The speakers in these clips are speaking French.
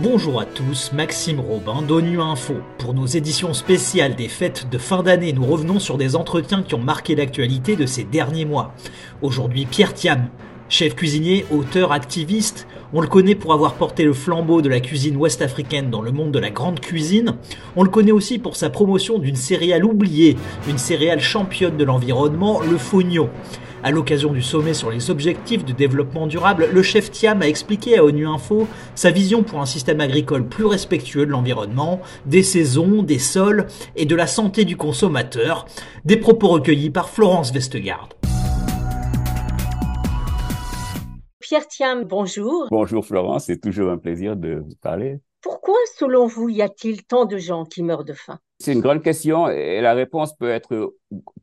Bonjour à tous, Maxime Robin d'ONU Info. Pour nos éditions spéciales des fêtes de fin d'année, nous revenons sur des entretiens qui ont marqué l'actualité de ces derniers mois. Aujourd'hui, Pierre Thiam, chef cuisinier, auteur, activiste. On le connaît pour avoir porté le flambeau de la cuisine ouest-africaine dans le monde de la grande cuisine. On le connaît aussi pour sa promotion d'une céréale oubliée, une céréale championne de l'environnement, le fognon. À l'occasion du sommet sur les objectifs de développement durable, le chef Thiam a expliqué à ONU Info sa vision pour un système agricole plus respectueux de l'environnement, des saisons, des sols et de la santé du consommateur. Des propos recueillis par Florence Vestegarde. Pierre Thiam, bonjour. Bonjour Florence, c'est toujours un plaisir de vous parler. Pourquoi, selon vous, y a-t-il tant de gens qui meurent de faim? C'est une grande question et la réponse peut être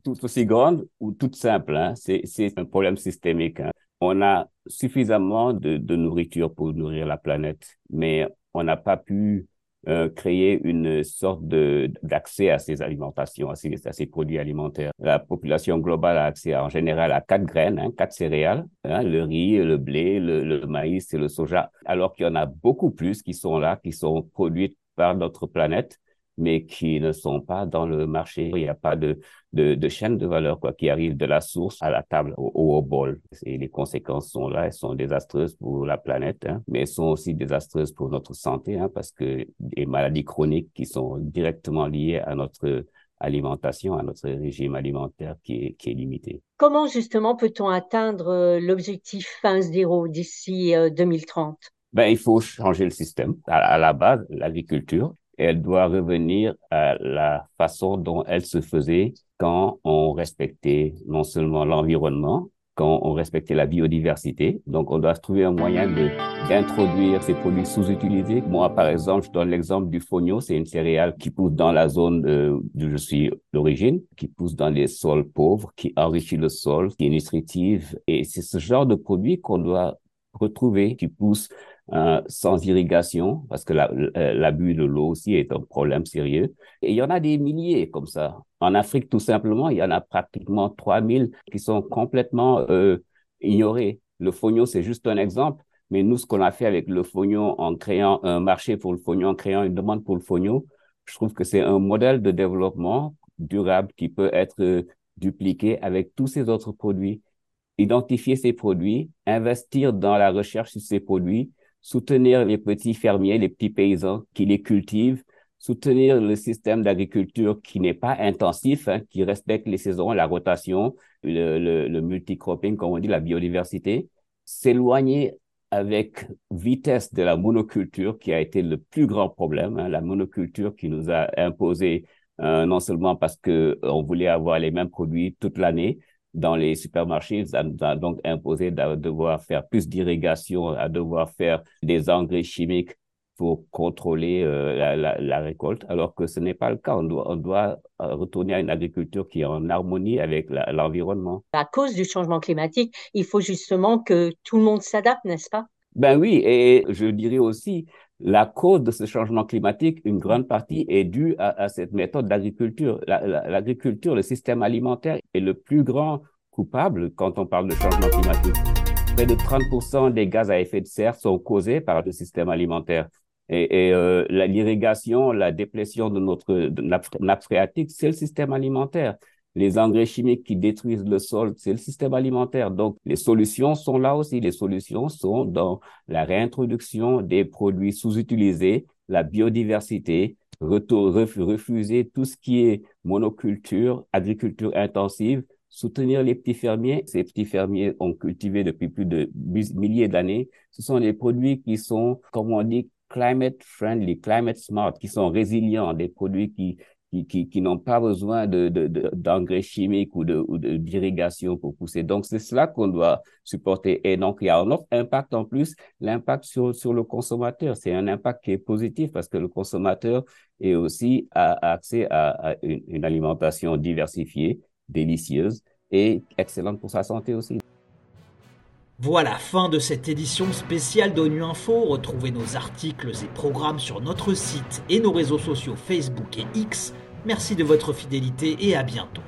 tout aussi grande ou toute simple. Hein. C'est un problème systémique. Hein. On a suffisamment de, de nourriture pour nourrir la planète, mais on n'a pas pu euh, créer une sorte de d'accès à ces alimentations, à ces, à ces, produits alimentaires. La population globale a accès en général à quatre graines, hein, quatre céréales, hein, le riz, le blé, le, le maïs et le soja, alors qu'il y en a beaucoup plus qui sont là, qui sont produites par notre planète mais qui ne sont pas dans le marché. Il n'y a pas de, de, de, chaîne de valeur quoi, qui arrive de la source à la table ou au, bol. Et les conséquences sont là, elles sont désastreuses pour la planète, hein, mais elles sont aussi désastreuses pour notre santé, hein, parce que des maladies chroniques qui sont directement liées à notre alimentation, à notre régime alimentaire qui est, qui est limité. Comment justement peut-on atteindre euh, l'objectif fin zéro d'ici 2030 euh, ben, il faut changer le système. À, la base, l'agriculture, elle doit revenir à la façon dont elle se faisait quand on respectait non seulement l'environnement, quand on respectait la biodiversité. Donc, on doit trouver un moyen d'introduire ces produits sous-utilisés. Moi, par exemple, je donne l'exemple du fonio. C'est une céréale qui pousse dans la zone euh, d'où je suis d'origine, qui pousse dans les sols pauvres, qui enrichit le sol, qui est nutritive. Et c'est ce genre de produit qu'on doit retrouver, qui pousse euh, sans irrigation, parce que euh, l'abus de l'eau aussi est un problème sérieux. Et il y en a des milliers comme ça. En Afrique, tout simplement, il y en a pratiquement 3000 qui sont complètement euh, ignorés. Le fognon, c'est juste un exemple. Mais nous, ce qu'on a fait avec le fognon en créant un marché pour le fognon, en créant une demande pour le fognon, je trouve que c'est un modèle de développement durable qui peut être dupliqué avec tous ces autres produits. Identifier ces produits, investir dans la recherche sur ces produits, soutenir les petits fermiers, les petits paysans qui les cultivent, soutenir le système d'agriculture qui n'est pas intensif, hein, qui respecte les saisons, la rotation, le, le, le multicropping, comme on dit, la biodiversité, s'éloigner avec vitesse de la monoculture qui a été le plus grand problème, hein, la monoculture qui nous a imposé euh, non seulement parce que on voulait avoir les mêmes produits toute l'année, dans les supermarchés, ça nous a donc imposé de devoir faire plus d'irrigation, à devoir faire des engrais chimiques pour contrôler euh, la, la, récolte, alors que ce n'est pas le cas. On doit, on doit euh, retourner à une agriculture qui est en harmonie avec l'environnement. à cause du changement climatique, il faut justement que tout le monde s'adapte, n'est-ce pas? Ben oui, et je dirais aussi, la cause de ce changement climatique, une grande partie est due à, cette méthode d'agriculture. L'agriculture, le système alimentaire est le plus grand coupable quand on parle de changement climatique. Près de 30% des gaz à effet de serre sont causés par le système alimentaire. Et, et euh, l'irrigation, la déplétion de notre nappe phréatique, c'est le système alimentaire les engrais chimiques qui détruisent le sol, c'est le système alimentaire. Donc, les solutions sont là aussi. Les solutions sont dans la réintroduction des produits sous-utilisés, la biodiversité, refuser tout ce qui est monoculture, agriculture intensive, soutenir les petits fermiers. Ces petits fermiers ont cultivé depuis plus de milliers d'années. Ce sont des produits qui sont, comme on dit, climate friendly, climate smart, qui sont résilients, des produits qui qui, qui, n'ont pas besoin de, d'engrais chimiques ou, de, ou d'irrigation pour pousser. Donc, c'est cela qu'on doit supporter. Et donc, il y a un autre impact en plus, l'impact sur, sur le consommateur. C'est un impact qui est positif parce que le consommateur est aussi a accès à, une, une alimentation diversifiée, délicieuse et excellente pour sa santé aussi. Voilà, fin de cette édition spéciale d'ONU Info. Retrouvez nos articles et programmes sur notre site et nos réseaux sociaux Facebook et X. Merci de votre fidélité et à bientôt.